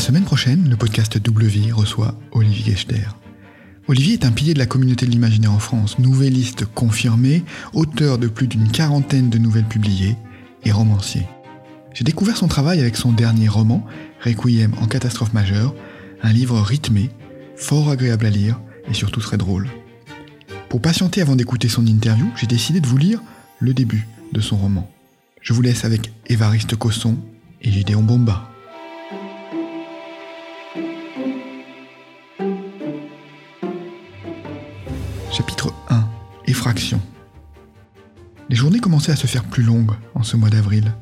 semaine prochaine, le podcast W reçoit Olivier Gechter. Olivier est un pilier de la communauté de l'imaginaire en France, nouvelliste confirmé, auteur de plus d'une quarantaine de nouvelles publiées et romancier. J'ai découvert son travail avec son dernier roman, Requiem en catastrophe majeure, un livre rythmé, fort agréable à lire et surtout très drôle. Pour patienter avant d'écouter son interview, j'ai décidé de vous lire le début de son roman. Je vous laisse avec Évariste Cosson et Gideon Bomba. Les journées commençaient à se faire plus longues en ce mois d'avril.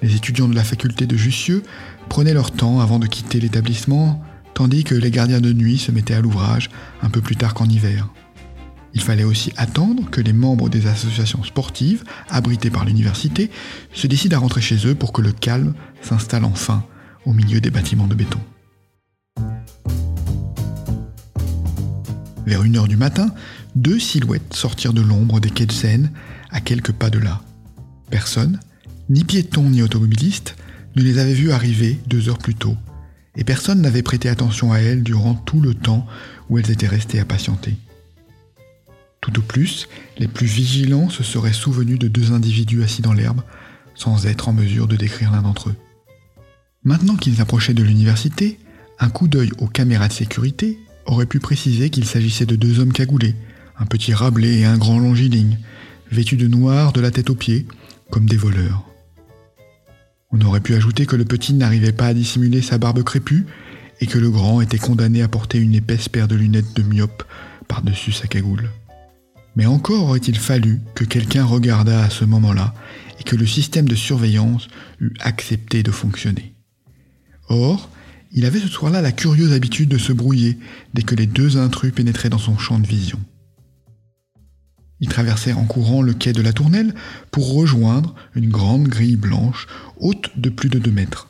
Les étudiants de la faculté de Jussieu prenaient leur temps avant de quitter l'établissement, tandis que les gardiens de nuit se mettaient à l'ouvrage un peu plus tard qu'en hiver. Il fallait aussi attendre que les membres des associations sportives, abritées par l'université, se décident à rentrer chez eux pour que le calme s'installe enfin au milieu des bâtiments de béton. Vers une heure du matin, deux silhouettes sortirent de l'ombre des quais de Seine, à quelques pas de là. Personne, ni piéton ni automobiliste, ne les avait vues arriver deux heures plus tôt, et personne n'avait prêté attention à elles durant tout le temps où elles étaient restées à patienter. Tout au plus, les plus vigilants se seraient souvenus de deux individus assis dans l'herbe, sans être en mesure de décrire l'un d'entre eux. Maintenant qu'ils approchaient de l'université, un coup d'œil aux caméras de sécurité aurait pu préciser qu'il s'agissait de deux hommes cagoulés, un petit Rabelais et un grand longiligne, vêtus de noir de la tête aux pieds, comme des voleurs. On aurait pu ajouter que le petit n'arrivait pas à dissimuler sa barbe crépue et que le grand était condamné à porter une épaisse paire de lunettes de myope par-dessus sa cagoule. Mais encore aurait-il fallu que quelqu'un regardât à ce moment-là et que le système de surveillance eût accepté de fonctionner. Or, il avait ce soir-là la curieuse habitude de se brouiller dès que les deux intrus pénétraient dans son champ de vision. Ils traversèrent en courant le quai de la Tournelle pour rejoindre une grande grille blanche haute de plus de deux mètres.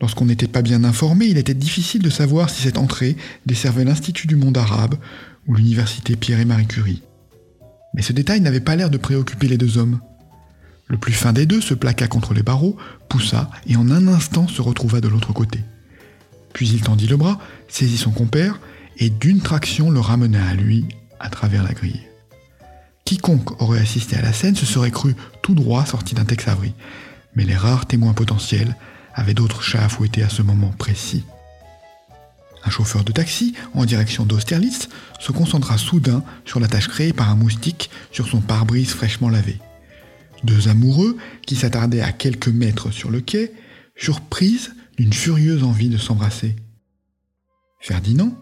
Lorsqu'on n'était pas bien informé, il était difficile de savoir si cette entrée desservait l'Institut du monde arabe ou l'université Pierre et Marie Curie. Mais ce détail n'avait pas l'air de préoccuper les deux hommes. Le plus fin des deux se plaqua contre les barreaux, poussa et en un instant se retrouva de l'autre côté. Puis il tendit le bras, saisit son compère et d'une traction le ramena à lui à travers la grille. Quiconque aurait assisté à la scène se serait cru tout droit sorti d'un Tex mais les rares témoins potentiels avaient d'autres chats à fouetter à ce moment précis. Un chauffeur de taxi, en direction d'Austerlitz, se concentra soudain sur la tâche créée par un moustique sur son pare-brise fraîchement lavé. Deux amoureux, qui s'attardaient à quelques mètres sur le quai, furent prises d'une furieuse envie de s'embrasser. Ferdinand,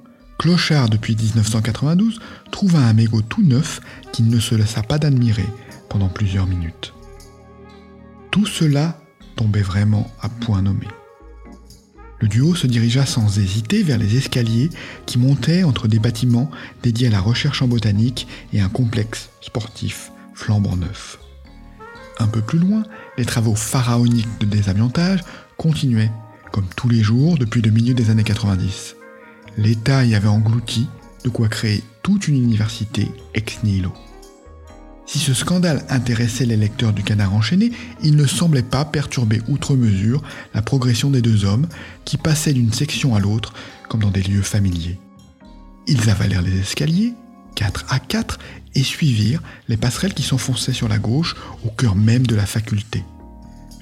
clochard depuis 1992, trouva un mégot tout neuf qu'il ne se laissa pas d'admirer pendant plusieurs minutes. Tout cela tombait vraiment à point nommé. Le duo se dirigea sans hésiter vers les escaliers qui montaient entre des bâtiments dédiés à la recherche en botanique et un complexe sportif flambant neuf. Un peu plus loin, les travaux pharaoniques de désamiantage continuaient, comme tous les jours depuis le milieu des années 90. L'État y avait englouti de quoi créer toute une université ex nihilo. Si ce scandale intéressait les lecteurs du canard enchaîné, il ne semblait pas perturber outre mesure la progression des deux hommes qui passaient d'une section à l'autre comme dans des lieux familiers. Ils avalèrent les escaliers, quatre à quatre, et suivirent les passerelles qui s'enfonçaient sur la gauche au cœur même de la faculté.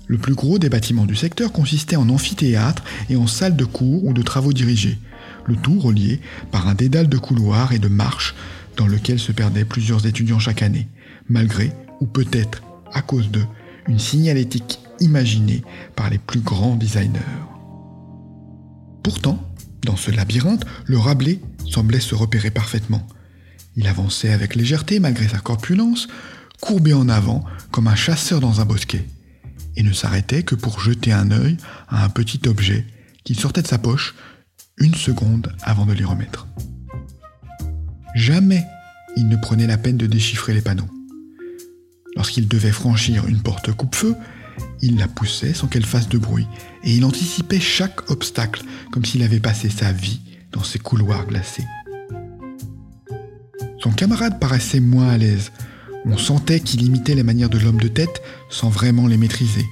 Le plus gros des bâtiments du secteur consistait en amphithéâtre et en salle de cours ou de travaux dirigés, le tout relié par un dédale de couloirs et de marches dans lequel se perdaient plusieurs étudiants chaque année, malgré, ou peut-être à cause d'eux, une signalétique imaginée par les plus grands designers. Pourtant, dans ce labyrinthe, le Rabelais semblait se repérer parfaitement. Il avançait avec légèreté malgré sa corpulence, courbé en avant comme un chasseur dans un bosquet, et ne s'arrêtait que pour jeter un œil à un petit objet qu'il sortait de sa poche une seconde avant de l'y remettre. Jamais il ne prenait la peine de déchiffrer les panneaux. Lorsqu'il devait franchir une porte coupe-feu, il la poussait sans qu'elle fasse de bruit, et il anticipait chaque obstacle comme s'il avait passé sa vie dans ces couloirs glacés. Son camarade paraissait moins à l'aise. On sentait qu'il imitait les manières de l'homme de tête sans vraiment les maîtriser.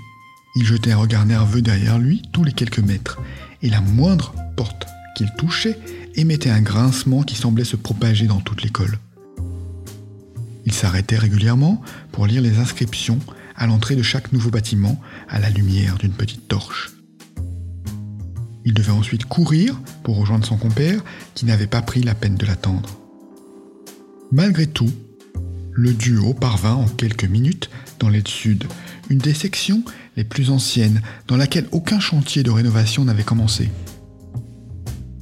Il jetait un regard nerveux derrière lui tous les quelques mètres, et la moindre porte qu'il touchait émettait un grincement qui semblait se propager dans toute l'école. Il s'arrêtait régulièrement pour lire les inscriptions à l'entrée de chaque nouveau bâtiment à la lumière d'une petite torche. Il devait ensuite courir pour rejoindre son compère qui n'avait pas pris la peine de l'attendre. Malgré tout, le duo parvint en quelques minutes dans l'aide sud, une des sections les plus anciennes dans laquelle aucun chantier de rénovation n'avait commencé.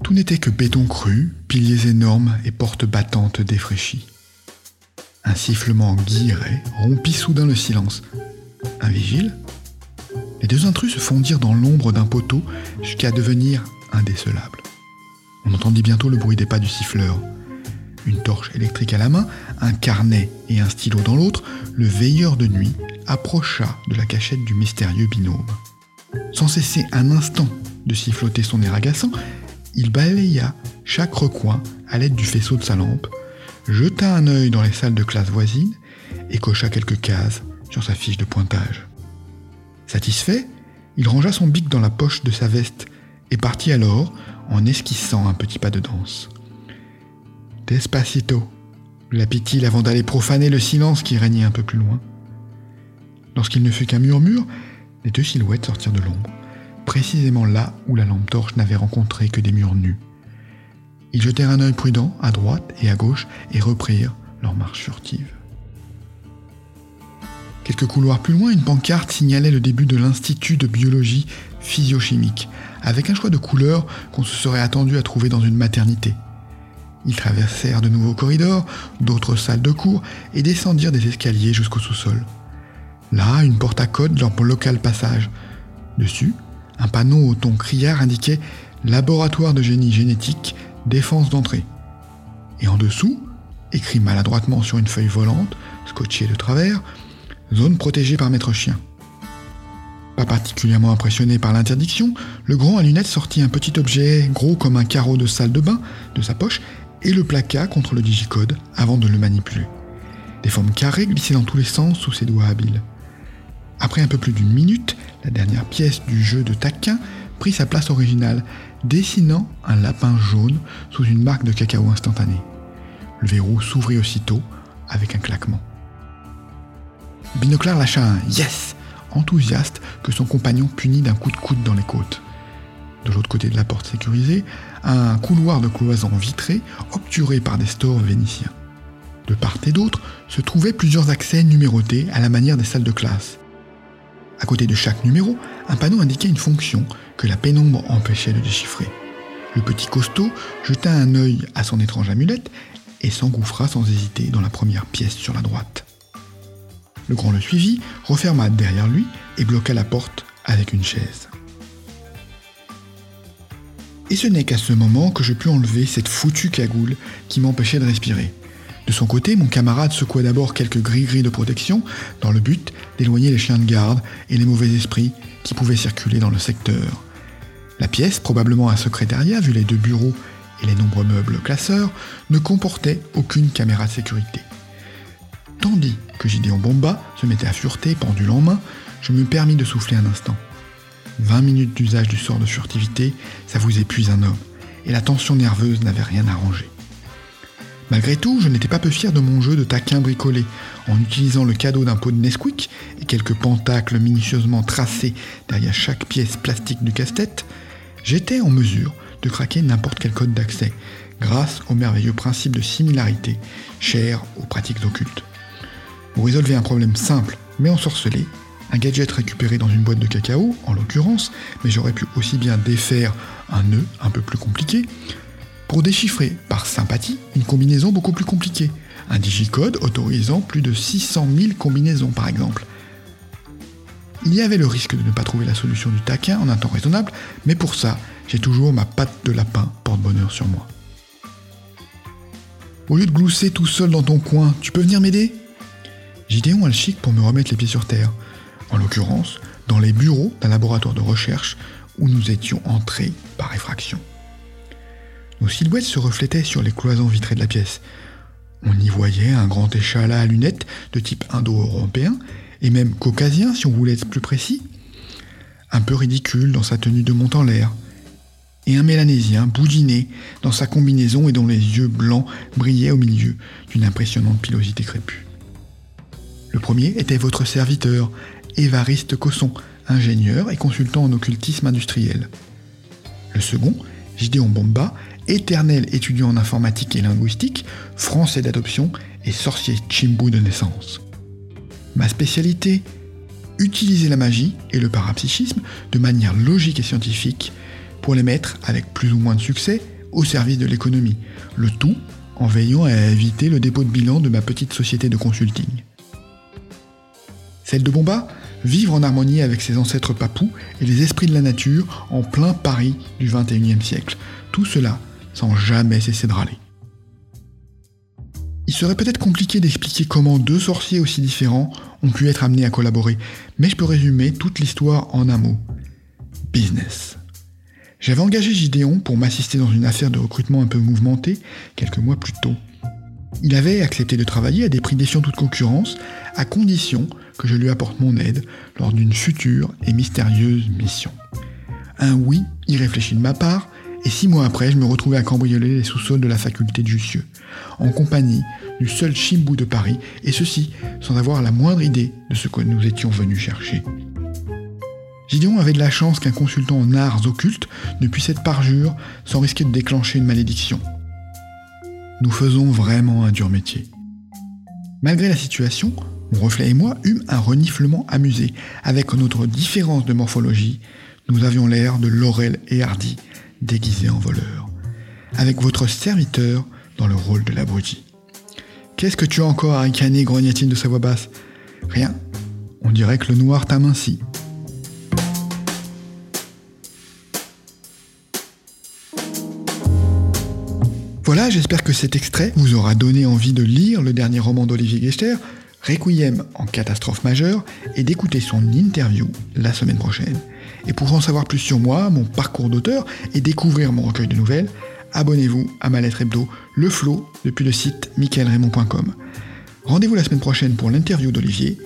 Tout n'était que béton cru, piliers énormes et portes battantes défraîchies. Un sifflement guilleret rompit soudain le silence. Un vigile? Les deux intrus se fondirent dans l'ombre d'un poteau jusqu'à devenir indécelables. On entendit bientôt le bruit des pas du siffleur. Une torche électrique à la main, un carnet et un stylo dans l'autre, le veilleur de nuit approcha de la cachette du mystérieux binôme. Sans cesser un instant de siffloter son air agaçant, il balaya chaque recoin à l'aide du faisceau de sa lampe, jeta un œil dans les salles de classe voisines et cocha quelques cases sur sa fiche de pointage. Satisfait, il rangea son bic dans la poche de sa veste et partit alors en esquissant un petit pas de danse. Despacito, lapit-il avant d'aller profaner le silence qui régnait un peu plus loin. Lorsqu'il ne fut qu'un murmure, les deux silhouettes sortirent de l'ombre, précisément là où la lampe torche n'avait rencontré que des murs nus. Ils jetèrent un œil prudent à droite et à gauche et reprirent leur marche furtive. Quelques couloirs plus loin, une pancarte signalait le début de l'Institut de biologie physiochimique, avec un choix de couleurs qu'on se serait attendu à trouver dans une maternité. Ils traversèrent de nouveaux corridors, d'autres salles de cours, et descendirent des escaliers jusqu'au sous-sol. Là, une porte à code leur bloqua le passage. Dessus, un panneau au ton criard indiquait Laboratoire de génie génétique, défense d'entrée. Et en dessous, écrit maladroitement sur une feuille volante, scotchée de travers, zone protégée par maître chien. Pas particulièrement impressionné par l'interdiction, le grand à lunettes sortit un petit objet gros comme un carreau de salle de bain de sa poche et le plaqua contre le digicode avant de le manipuler. Des formes carrées glissaient dans tous les sens sous ses doigts habiles. Après un peu plus d'une minute, la dernière pièce du jeu de taquin prit sa place originale, dessinant un lapin jaune sous une marque de cacao instantané. Le verrou s'ouvrit aussitôt avec un claquement. Binoclard lâcha un Yes enthousiaste que son compagnon punit d'un coup de coude dans les côtes. De l'autre côté de la porte sécurisée, un couloir de cloisons vitrées obturé par des stores vénitiens. De part et d'autre se trouvaient plusieurs accès numérotés à la manière des salles de classe. À côté de chaque numéro, un panneau indiquait une fonction que la pénombre empêchait de déchiffrer. Le petit costaud jeta un œil à son étrange amulette et s'engouffra sans hésiter dans la première pièce sur la droite. Le grand le suivit, referma derrière lui et bloqua la porte avec une chaise. Et ce n'est qu'à ce moment que je pus enlever cette foutue cagoule qui m'empêchait de respirer. De son côté, mon camarade secoua d'abord quelques gris-gris de protection dans le but d'éloigner les chiens de garde et les mauvais esprits qui pouvaient circuler dans le secteur. La pièce, probablement un secrétariat vu les deux bureaux et les nombreux meubles classeurs, ne comportait aucune caméra de sécurité. Tandis que Gideon Bomba se mettait à fureter, pendule en main, je me permis de souffler un instant. 20 minutes d'usage du sort de furtivité, ça vous épuise un homme, et la tension nerveuse n'avait rien arrangé. Malgré tout, je n'étais pas peu fier de mon jeu de taquin bricolé, en utilisant le cadeau d'un pot de Nesquik et quelques pentacles minutieusement tracés derrière chaque pièce plastique du casse-tête, j'étais en mesure de craquer n'importe quel code d'accès, grâce au merveilleux principe de similarité, cher aux pratiques occultes. Pour résolver un problème simple mais ensorcelé, un gadget récupéré dans une boîte de cacao, en l'occurrence, mais j'aurais pu aussi bien défaire un nœud un peu plus compliqué, pour déchiffrer par sympathie une combinaison beaucoup plus compliquée, un digicode autorisant plus de 600 000 combinaisons par exemple. Il y avait le risque de ne pas trouver la solution du taquin en un temps raisonnable, mais pour ça, j'ai toujours ma patte de lapin porte-bonheur sur moi. Au lieu de glousser tout seul dans ton coin, tu peux venir m'aider? Gideon a le chic pour me remettre les pieds sur terre, en l'occurrence dans les bureaux d'un laboratoire de recherche où nous étions entrés par effraction. Nos silhouettes se reflétaient sur les cloisons vitrées de la pièce. On y voyait un grand échalas à lunettes de type indo-européen, et même caucasien si on voulait être plus précis. un peu ridicule dans sa tenue de monte en l'air, et un mélanésien boudiné dans sa combinaison et dont les yeux blancs brillaient au milieu d'une impressionnante pilosité crépue. Le premier était votre serviteur, Évariste Cosson, ingénieur et consultant en occultisme industriel. Le second, Gideon Bomba, éternel étudiant en informatique et linguistique, français d'adoption et sorcier Chimbu de naissance. Ma spécialité Utiliser la magie et le parapsychisme de manière logique et scientifique pour les mettre, avec plus ou moins de succès, au service de l'économie. Le tout en veillant à éviter le dépôt de bilan de ma petite société de consulting. Celle de Bomba, vivre en harmonie avec ses ancêtres papous et les esprits de la nature en plein Paris du XXIe siècle. Tout cela sans jamais cesser de râler. Il serait peut-être compliqué d'expliquer comment deux sorciers aussi différents ont pu être amenés à collaborer, mais je peux résumer toute l'histoire en un mot. Business. J'avais engagé Gideon pour m'assister dans une affaire de recrutement un peu mouvementée quelques mois plus tôt. Il avait accepté de travailler à des prix défiant toute concurrence, à condition que je lui apporte mon aide lors d'une future et mystérieuse mission. Un oui irréfléchi de ma part, et six mois après, je me retrouvais à cambrioler les sous-sols de la faculté de Jussieu, en compagnie du seul Chimbou de Paris, et ceci sans avoir la moindre idée de ce que nous étions venus chercher. Gideon avait de la chance qu'un consultant en arts occultes ne puisse être parjure sans risquer de déclencher une malédiction. Nous faisons vraiment un dur métier. Malgré la situation, mon reflet et moi eûmes un reniflement amusé. Avec notre différence de morphologie, nous avions l'air de Laurel et Hardy, déguisés en voleurs. Avec votre serviteur dans le rôle de l'abruti. Qu'est-ce que tu as encore à ricaner, grogna-t-il de sa voix basse? Rien. On dirait que le noir t'amincit. Voilà, j'espère que cet extrait vous aura donné envie de lire le dernier roman d'Olivier Gester, Requiem en catastrophe majeure, et d'écouter son interview la semaine prochaine. Et pour en savoir plus sur moi, mon parcours d'auteur et découvrir mon recueil de nouvelles, abonnez-vous à ma lettre hebdo Le Flow depuis le site michaelraymond.com. Rendez-vous la semaine prochaine pour l'interview d'Olivier,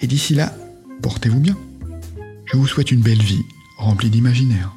et d'ici là, portez-vous bien. Je vous souhaite une belle vie remplie d'imaginaire.